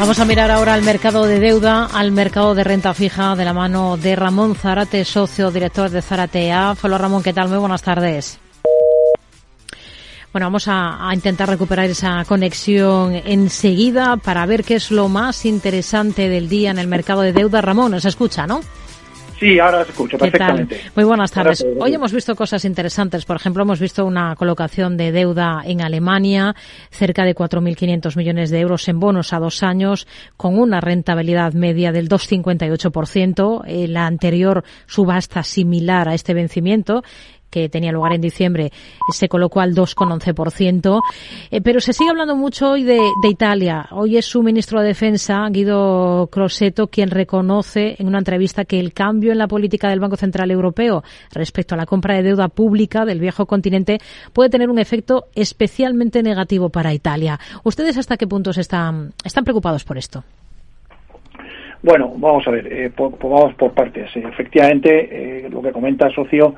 Vamos a mirar ahora al mercado de deuda, al mercado de renta fija de la mano de Ramón Zarate, socio director de Zarate AF. Hola Ramón, ¿qué tal? Muy buenas tardes. Bueno, vamos a, a, intentar recuperar esa conexión enseguida para ver qué es lo más interesante del día en el mercado de deuda. Ramón, nos escucha, ¿no? Sí, ahora escucho perfectamente. Muy buenas tardes. Hoy hemos visto cosas interesantes. Por ejemplo, hemos visto una colocación de deuda en Alemania, cerca de 4.500 millones de euros en bonos a dos años, con una rentabilidad media del 2,58%. La anterior subasta similar a este vencimiento que tenía lugar en diciembre se colocó al 2,11%. Eh, pero se sigue hablando mucho hoy de, Italia. Hoy es su ministro de Defensa, Guido Crosetto, quien reconoce en una entrevista que el cambio en la política del Banco Central Europeo respecto a la compra de deuda pública del viejo continente puede tener un efecto especialmente negativo para Italia. ¿Ustedes hasta qué punto están, están preocupados por esto? Bueno, vamos a ver, eh, vamos por partes. Efectivamente, eh, lo que comenta el socio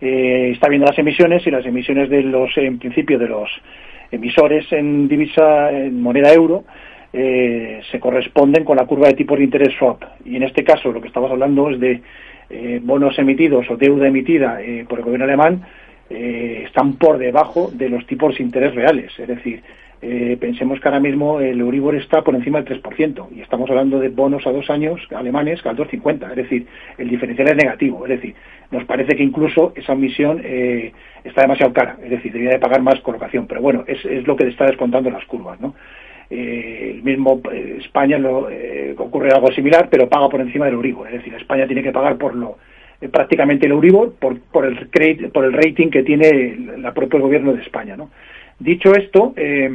eh, está viendo las emisiones y las emisiones de los, en principio, de los emisores en divisa, en moneda euro, eh, se corresponden con la curva de tipos de interés swap. Y en este caso lo que estamos hablando es de eh, bonos emitidos o deuda emitida eh, por el gobierno alemán eh, están por debajo de los tipos de interés reales. Es decir, eh, pensemos que ahora mismo el Euribor está por encima del 3% y estamos hablando de bonos a dos años alemanes al 2,50. Es decir, el diferencial es negativo. Es decir, nos parece que incluso esa emisión eh, está demasiado cara. Es decir, debería de pagar más colocación. Pero bueno, es, es lo que está descontando las curvas, ¿no? Eh, el mismo eh, España lo, eh, ocurre algo similar, pero paga por encima del Euribor. Es decir, España tiene que pagar por lo prácticamente el Euribor por, por el por el rating que tiene la propio gobierno de España, ¿no? Dicho esto, eh,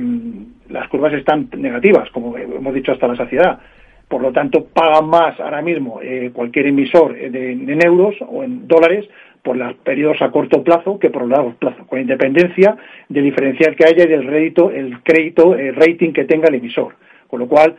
las curvas están negativas, como hemos dicho hasta la saciedad. Por lo tanto, paga más ahora mismo eh, cualquier emisor de, en euros o en dólares por los periodos a corto plazo que por los largos con independencia del diferencial que haya y del rédito, el crédito, el rating que tenga el emisor. Con lo cual,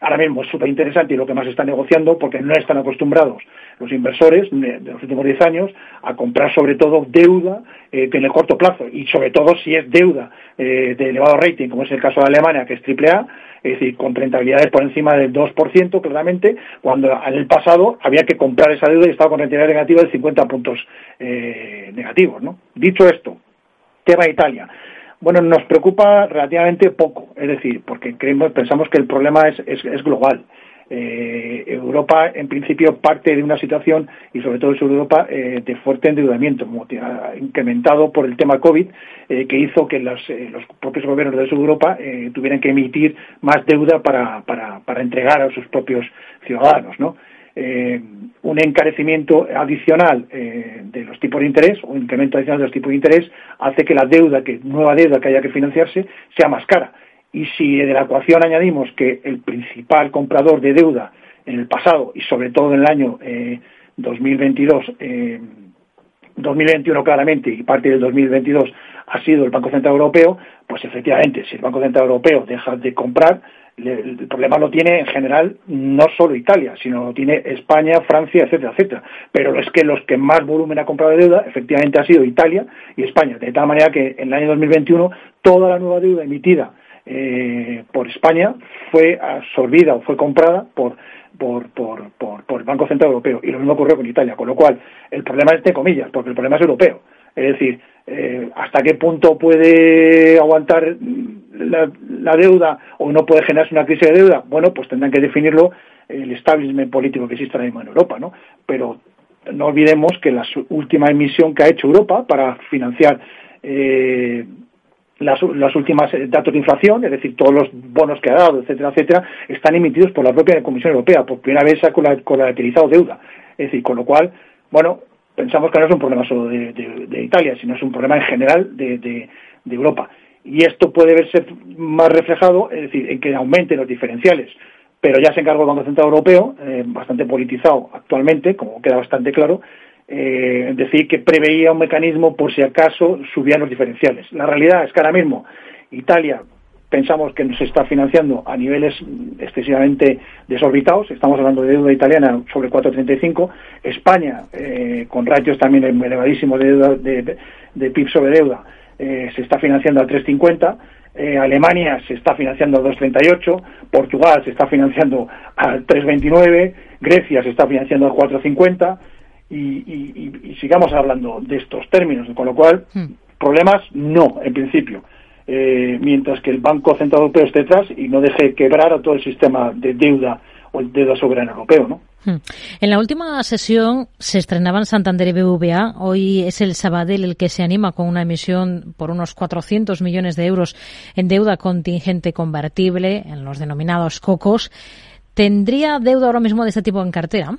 ahora mismo es súper interesante y lo que más está negociando porque no están acostumbrados los inversores de los últimos 10 años a comprar sobre todo deuda eh, en el corto plazo y sobre todo si es deuda eh, de elevado rating como es el caso de Alemania que es AAA es decir, con rentabilidades por encima del 2% claramente cuando en el pasado había que comprar esa deuda y estaba con rentabilidad negativa de 50 puntos eh, negativos. Dicho esto, tema Italia. Bueno, nos preocupa relativamente poco, es decir, porque creemos, pensamos que el problema es, es, global. Eh, Europa, en principio, parte de una situación, y sobre todo en Europa, eh, de fuerte endeudamiento, incrementado por el tema COVID, eh, que hizo que los, los, propios gobiernos de Europa tuvieran que emitir más deuda para, para, para entregar a sus propios ciudadanos, ¿no? Eh, un encarecimiento adicional eh, de los tipos de interés un incremento adicional de los tipos de interés hace que la deuda, que nueva deuda que haya que financiarse, sea más cara. Y si de la ecuación añadimos que el principal comprador de deuda en el pasado y sobre todo en el año eh, 2022, eh, 2021 claramente y parte del 2022 ha sido el Banco Central Europeo, pues efectivamente, si el Banco Central Europeo deja de comprar, el problema lo tiene en general no solo Italia, sino lo tiene España, Francia, etcétera, etcétera. Pero es que los que más volumen ha comprado de deuda efectivamente ha sido Italia y España, de tal manera que en el año 2021 toda la nueva deuda emitida eh, por España fue absorbida o fue comprada por por, por, por, por el Banco Central Europeo y lo mismo ocurrió con Italia, con lo cual el problema es de comillas, porque el problema es europeo. Es decir, eh, hasta qué punto puede aguantar la, deuda o no puede generarse una crisis de deuda, bueno, pues tendrán que definirlo el establishment político que existe ahora mismo en Europa, ¿no? Pero no olvidemos que la última emisión que ha hecho Europa para financiar eh, las, las, últimas datos de inflación, es decir, todos los bonos que ha dado, etcétera, etcétera, están emitidos por la propia Comisión Europea. Por primera vez ha colateralizado deuda. Es decir, con lo cual, bueno, pensamos que no es un problema solo de, Italia, sino es un problema en general de, Europa. Y esto puede verse más reflejado, es decir, en que aumenten los diferenciales. Pero ya se encargó el Banco Central Europeo, eh, bastante politizado actualmente, como queda bastante claro, eh, decir, que preveía un mecanismo por si acaso subían los diferenciales. La realidad es que ahora mismo Italia pensamos que nos está financiando a niveles excesivamente desorbitados, estamos hablando de deuda italiana sobre 4,35, España, eh, con ratios también elevadísimos de, deuda, de, PIB sobre deuda, eh, se está financiando al 3,50, eh, Alemania se está financiando al 2,38, Portugal se está financiando al 3,29, Grecia se está financiando al 4,50, y, sigamos hablando de estos términos, con lo cual, hmm. problemas no, en principio. Eh, mientras que el Banco Central Europeo esté detrás y no deje quebrar a todo el sistema de deuda o el deuda soberana europeo, ¿no? Hmm. En la última sesión se estrenaban Santander y BVA. Hoy es el Sabadell el que se anima con una emisión por unos 400 millones de euros en deuda contingente convertible, en los denominados COCOS. ¿Tendría deuda ahora mismo de este tipo en cartera?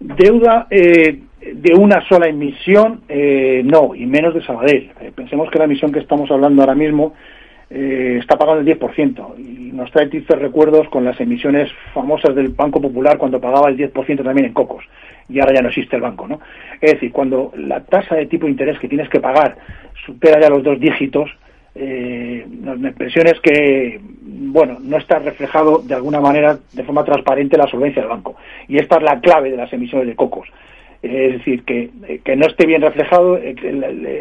Deuda eh, de una sola emisión, eh, no, y menos de Sabadell. Eh, pensemos que la emisión que estamos hablando ahora mismo está pagando el 10%, y nos trae tristes recuerdos con las emisiones famosas del Banco Popular cuando pagaba el 10% también en cocos, y ahora ya no existe el banco, ¿no? Es decir, cuando la tasa de tipo de interés que tienes que pagar supera ya los dos dígitos, eh, la impresión es que bueno, no está reflejado de alguna manera de forma transparente la solvencia del banco. Y esta es la clave de las emisiones de cocos. Es decir, que, no esté bien reflejado eh,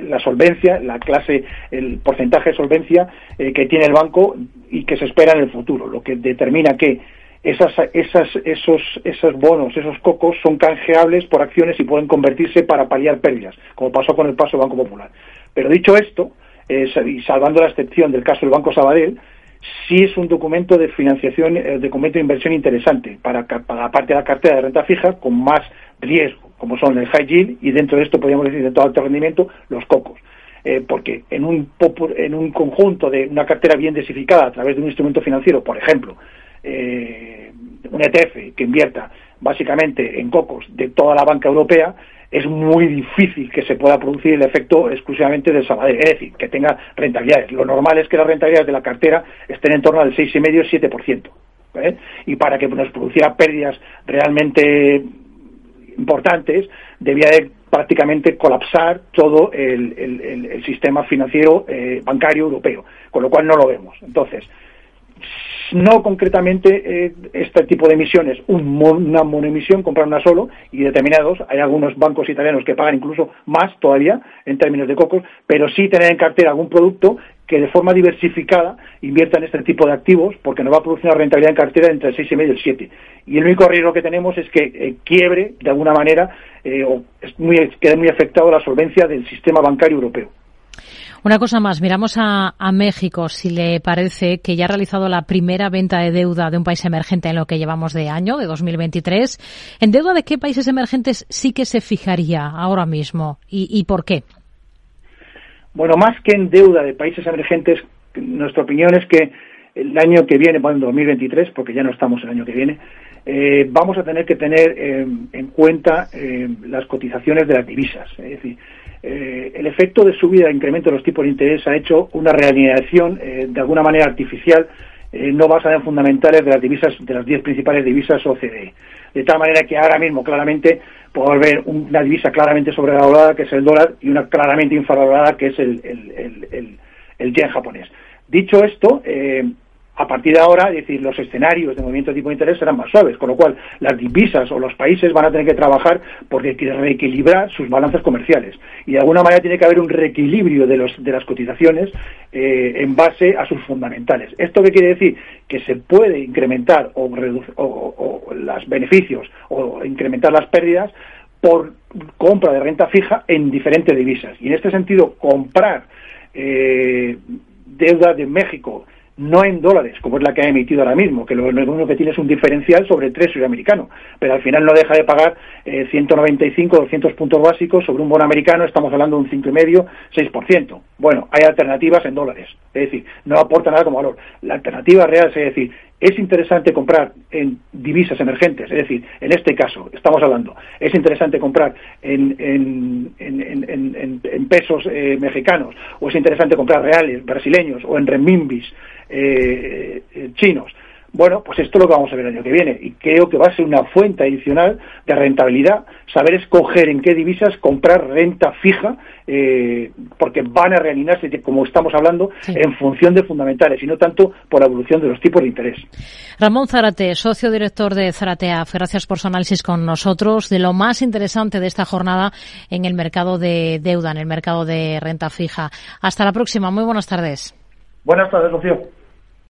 la, solvencia, la clase, el porcentaje de solvencia eh, que tiene el banco y que se espera en el futuro, lo que determina que esas, esas, esos, esos bonos, esos cocos son canjeables por acciones y pueden convertirse para paliar pérdidas, como pasó con el paso Banco Popular. Pero dicho esto, y salvando la excepción del caso del Banco Sabadell, sí es un documento de financiación, eh, documento de inversión interesante para, para la parte de la cartera de renta fija con más riesgo, como son el high y dentro de esto podríamos decir de todo alto rendimiento los cocos. Eh, porque en un, en un conjunto de una cartera bien desificada a través de un instrumento financiero, por ejemplo, eh, un ETF que invierta básicamente en cocos de toda la banca europea, es muy difícil que se pueda producir el efecto exclusivamente del Sabadell, es decir, que tenga rentabilidades. Lo normal es que las rentabilidades de la cartera estén en torno al 6,5-7%. ¿eh? Y para que nos produciera pérdidas realmente importantes, debía de prácticamente colapsar todo el, sistema financiero eh, bancario europeo, con lo cual no lo vemos. Entonces, no concretamente eh, este tipo de emisiones, una monoemisión, comprar una solo y determinados. Hay algunos bancos italianos que pagan incluso más todavía en términos de cocos, pero sí tener en cartera algún producto que de forma diversificada invierta en este tipo de activos porque nos va a producir una rentabilidad en cartera entre el 6,5 y el 7. Y el único riesgo que tenemos es que eh, quiebre de alguna manera eh, o es muy, quede muy afectado la solvencia del sistema bancario europeo. Una cosa más, miramos a, México, si le parece que ya ha realizado la primera venta de deuda de un país emergente en lo que llevamos de año, de 2023. ¿En deuda de qué países emergentes sí que se fijaría ahora mismo y, por qué? Bueno, más que en deuda de países emergentes, nuestra opinión es que el año que viene, bueno, en 2023, porque ya no estamos el año que viene, eh, vamos a tener que tener eh, en cuenta eh, las cotizaciones de las divisas. Es decir, el efecto de subida e incremento de los tipos de interés ha hecho una realineación de alguna manera artificial eh, no basada en fundamentales de las divisas de las 10 principales divisas OCDE. De tal manera que ahora mismo claramente podemos ver una divisa claramente sobrevalorada que es el dólar y una claramente infravalorada que es el, yen japonés. Dicho esto, a partir de ahora, es decir, los escenarios de movimiento de tipo de interés serán más suaves, con lo cual las divisas o los países van a tener que trabajar porque reequilibrar sus balanzas comerciales. Y de alguna manera tiene que haber un reequilibrio de, los, de las cotizaciones eh, en base a sus fundamentales. ¿Esto qué quiere decir? Que se puede incrementar o, o, los beneficios o incrementar las pérdidas por compra de renta fija en diferentes divisas. Y en este sentido, comprar eh, deuda de México no en dólares, como es la que ha emitido ahora mismo, que lo, único que tiene es un diferencial sobre el treasury americano, pero al final no deja de pagar eh, 195 o 200 puntos básicos sobre un bono americano, estamos hablando de un 5,5, 6%. Bueno, hay alternativas en dólares, es decir, no aporta nada como valor. La alternativa real es decir, es interesante comprar en divisas emergentes, es decir, en este caso, estamos hablando, es interesante comprar en, pesos eh, mexicanos, o es interesante comprar reales brasileños, o en renminbis eh, eh, chinos. Bueno, pues esto es lo que vamos a ver el año que viene y creo que va a ser una fuente adicional de rentabilidad, saber escoger en qué divisas comprar renta fija, eh, porque van a realinearse, como estamos hablando, en función de fundamentales y no tanto por la evolución de los tipos de interés. Ramón Zarate, socio director de Zarateaf, gracias por su análisis con nosotros de lo más interesante de esta jornada en el mercado de deuda, en el mercado de renta fija. Hasta la próxima, muy buenas tardes. Buenas tardes, Rocío.